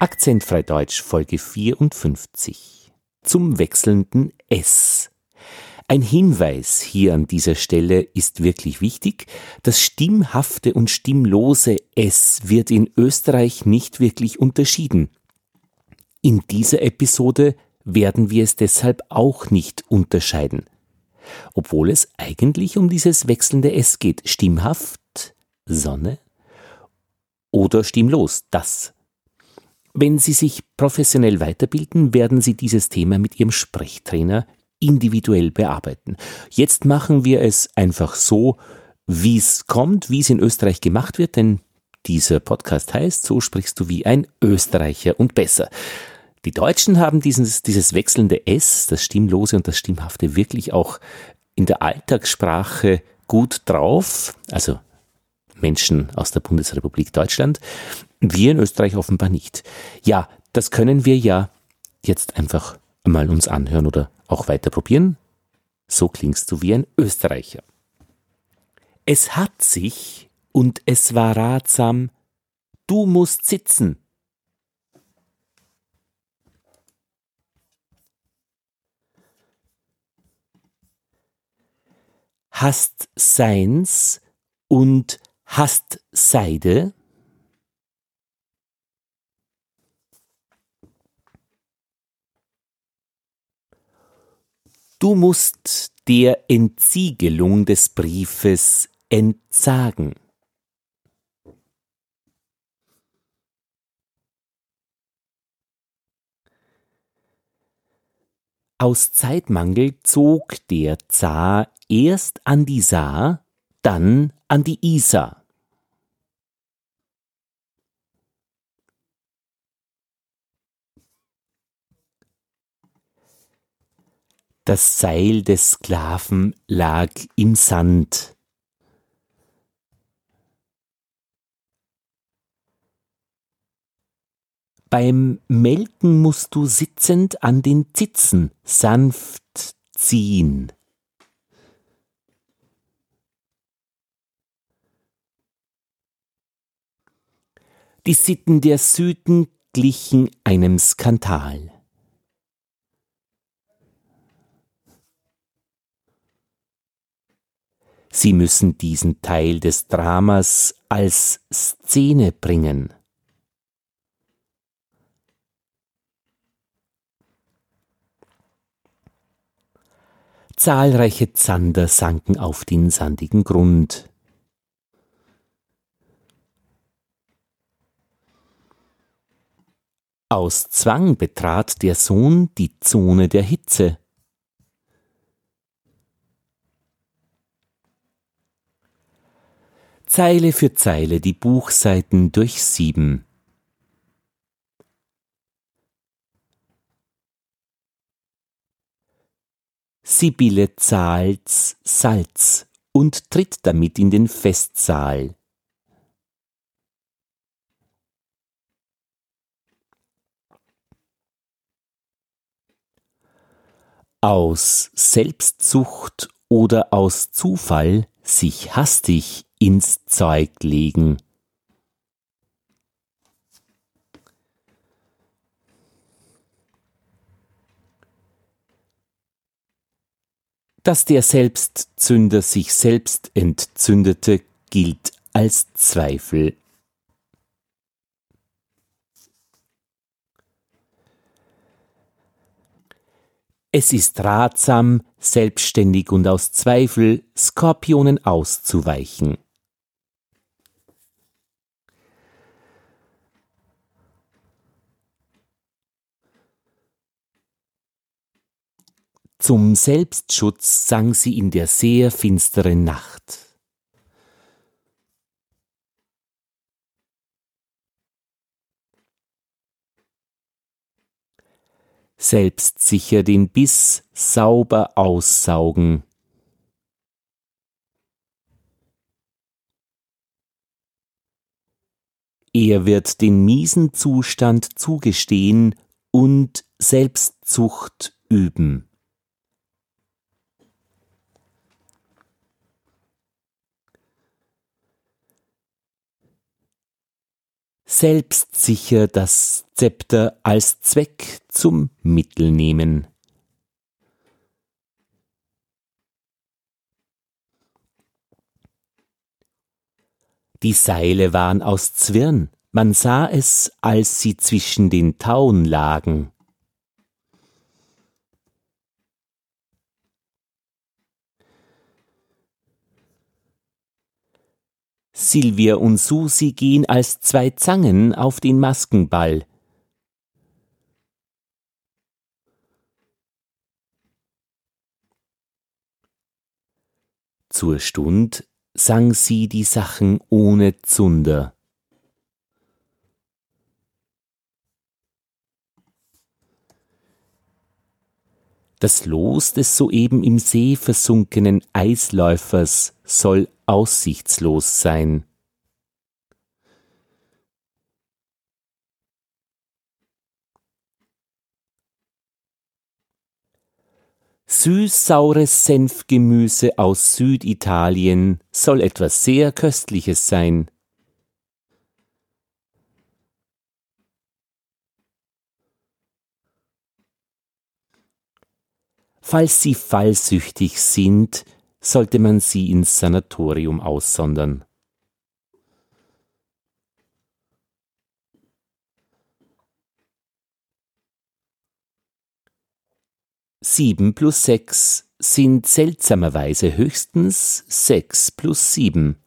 Akzentfrei Deutsch Folge 54 zum wechselnden S. Ein Hinweis hier an dieser Stelle ist wirklich wichtig. Das stimmhafte und stimmlose S wird in Österreich nicht wirklich unterschieden. In dieser Episode werden wir es deshalb auch nicht unterscheiden. Obwohl es eigentlich um dieses wechselnde S geht. Stimmhaft, Sonne oder stimmlos, das. Wenn Sie sich professionell weiterbilden, werden Sie dieses Thema mit Ihrem Sprechtrainer individuell bearbeiten. Jetzt machen wir es einfach so, wie es kommt, wie es in Österreich gemacht wird, denn dieser Podcast heißt, so sprichst du wie ein Österreicher und besser. Die Deutschen haben dieses, dieses wechselnde S, das Stimmlose und das Stimmhafte wirklich auch in der Alltagssprache gut drauf, also Menschen aus der Bundesrepublik Deutschland, wir in Österreich offenbar nicht. Ja, das können wir ja jetzt einfach mal uns anhören oder auch weiter probieren. So klingst du wie ein Österreicher. Es hat sich und es war ratsam, du musst sitzen. Hast Seins und hast Seide? Du musst der Entsiegelung des Briefes entsagen. Aus Zeitmangel zog der Zar erst an die Saar, dann an die Isar. Das Seil des Sklaven lag im Sand. Beim Melken musst du sitzend an den Zitzen sanft ziehen. Die Sitten der Süden glichen einem Skandal. Sie müssen diesen Teil des Dramas als Szene bringen. Zahlreiche Zander sanken auf den sandigen Grund. Aus Zwang betrat der Sohn die Zone der Hitze. Zeile für Zeile die Buchseiten durch sieben. Sibylle zahlt's Salz und tritt damit in den Festsaal. Aus Selbstsucht oder aus Zufall sich hastig ins Zeug legen. Dass der Selbstzünder sich selbst entzündete, gilt als Zweifel. Es ist ratsam, selbstständig und aus Zweifel Skorpionen auszuweichen. Zum Selbstschutz sang sie in der sehr finsteren Nacht. Selbstsicher den Biss sauber aussaugen. Er wird den miesen Zustand zugestehen und Selbstzucht üben. Selbstsicher das Zepter als Zweck zum Mittel nehmen. Die Seile waren aus Zwirn, man sah es, als sie zwischen den Tauen lagen. Silvia und Susi gehen als zwei Zangen auf den Maskenball. Zur Stund sang sie die Sachen ohne Zunder. Das Los des soeben im See versunkenen Eisläufers soll aussichtslos sein. Süß-saures Senfgemüse aus Süditalien soll etwas sehr Köstliches sein. Falls sie fallsüchtig sind, sollte man sie ins Sanatorium aussondern. Sieben plus sechs sind seltsamerweise höchstens sechs plus sieben.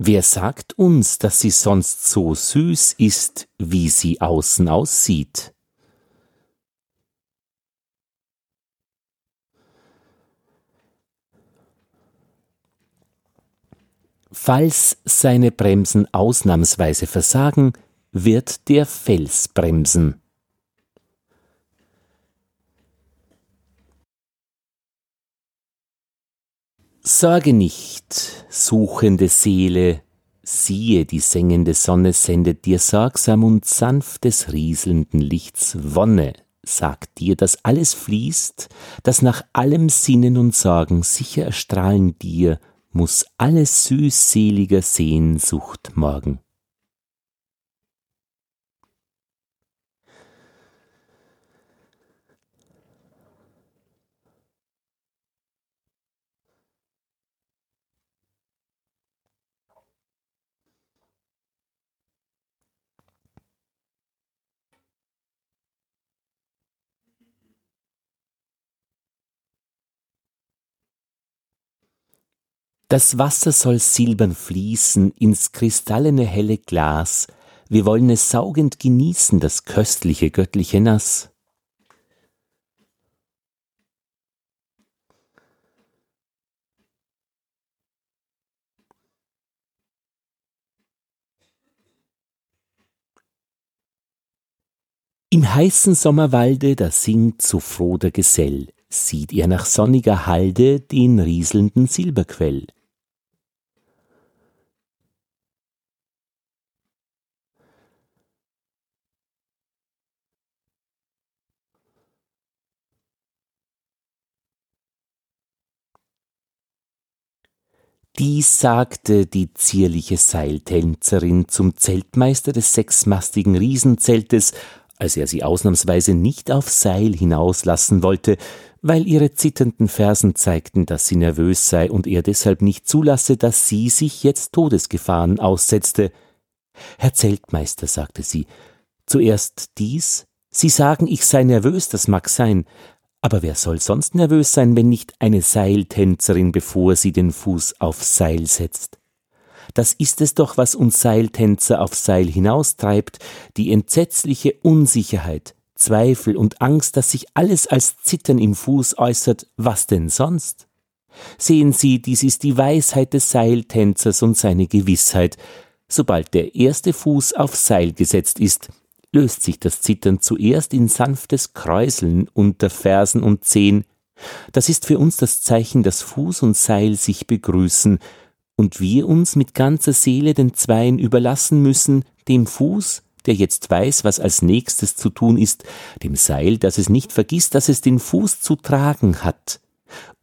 Wer sagt uns, dass sie sonst so süß ist, wie sie außen aussieht? Falls seine Bremsen ausnahmsweise versagen, wird der Fels bremsen. Sorge nicht, suchende Seele, siehe, die sengende Sonne sendet dir sorgsam und sanft des rieselnden Lichts Wonne, sagt dir, dass alles fließt, dass nach allem Sinnen und Sorgen sicher erstrahlen dir, muss alles süßseliger Sehnsucht morgen. Das Wasser soll silbern fließen ins kristallene helle Glas, wir wollen es saugend genießen, das köstliche göttliche Nass. Im heißen Sommerwalde, da singt so froh der Gesell, sieht er nach sonniger Halde den rieselnden Silberquell. Dies sagte die zierliche Seiltänzerin zum Zeltmeister des sechsmastigen Riesenzeltes, als er sie ausnahmsweise nicht auf Seil hinauslassen wollte, weil ihre zitternden Fersen zeigten, dass sie nervös sei und er deshalb nicht zulasse, dass sie sich jetzt Todesgefahren aussetzte. Herr Zeltmeister, sagte sie, zuerst dies, Sie sagen, ich sei nervös, das mag sein, aber wer soll sonst nervös sein, wenn nicht eine Seiltänzerin, bevor sie den Fuß auf Seil setzt? Das ist es doch, was uns Seiltänzer auf Seil hinaustreibt, die entsetzliche Unsicherheit, Zweifel und Angst, dass sich alles als Zittern im Fuß äußert, was denn sonst? Sehen Sie, dies ist die Weisheit des Seiltänzers und seine Gewissheit. Sobald der erste Fuß auf Seil gesetzt ist, löst sich das Zittern zuerst in sanftes Kräuseln unter Fersen und Zehen. Das ist für uns das Zeichen, dass Fuß und Seil sich begrüßen und wir uns mit ganzer Seele den Zweien überlassen müssen, dem Fuß, der jetzt weiß, was als nächstes zu tun ist, dem Seil, das es nicht vergisst, dass es den Fuß zu tragen hat,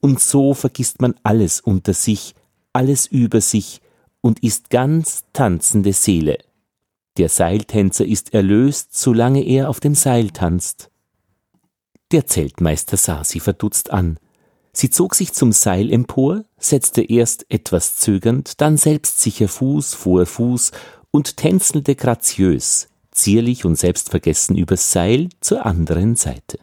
Und so vergisst man alles unter sich, alles über sich und ist ganz tanzende Seele. Der Seiltänzer ist erlöst, solange er auf dem Seil tanzt. Der Zeltmeister sah sie verdutzt an. Sie zog sich zum Seil empor, setzte erst etwas zögernd, dann selbstsicher Fuß vor Fuß und tänzelte graziös, zierlich und selbstvergessen übers Seil zur anderen Seite.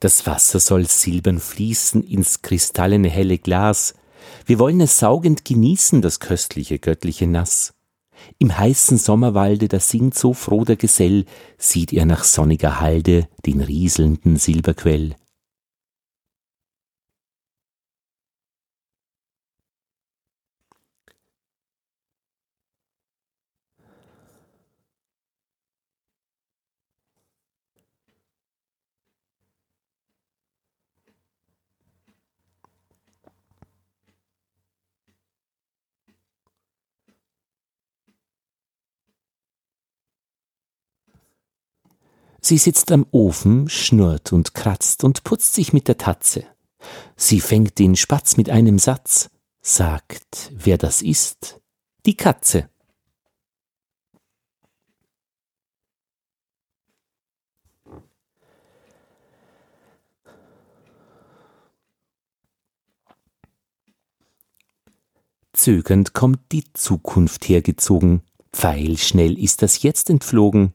Das Wasser soll silbern fließen ins kristallene helle Glas. Wir wollen es saugend genießen, das köstliche göttliche Nass. Im heißen Sommerwalde, da singt so froh der Gesell, sieht er nach sonniger Halde den rieselnden Silberquell. Sie sitzt am Ofen, schnurrt und kratzt und putzt sich mit der Tatze. Sie fängt den Spatz mit einem Satz, sagt, wer das ist? Die Katze. Zögernd kommt die Zukunft hergezogen, pfeilschnell ist das Jetzt entflogen,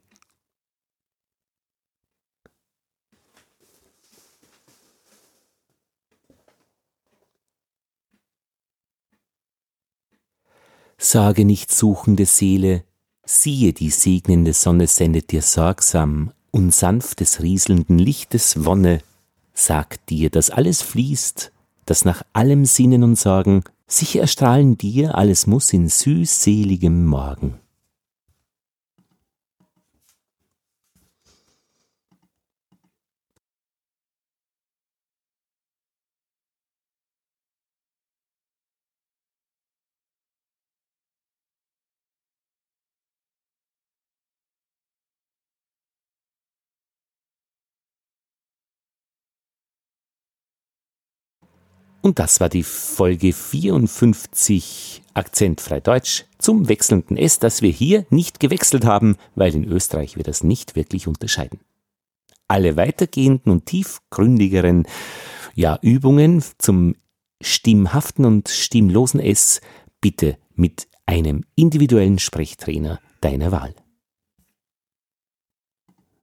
Sage nicht suchende Seele, siehe die segnende Sonne sendet dir sorgsam und sanftes rieselnden Lichtes Wonne, sagt dir, dass alles fließt, dass nach allem Sinnen und Sorgen sich erstrahlen dir, alles muss in süßseligem Morgen. Und das war die Folge 54 Akzentfrei Deutsch zum wechselnden S, das wir hier nicht gewechselt haben, weil in Österreich wir das nicht wirklich unterscheiden. Alle weitergehenden und tiefgründigeren ja, Übungen zum stimmhaften und stimmlosen S bitte mit einem individuellen Sprechtrainer deiner Wahl.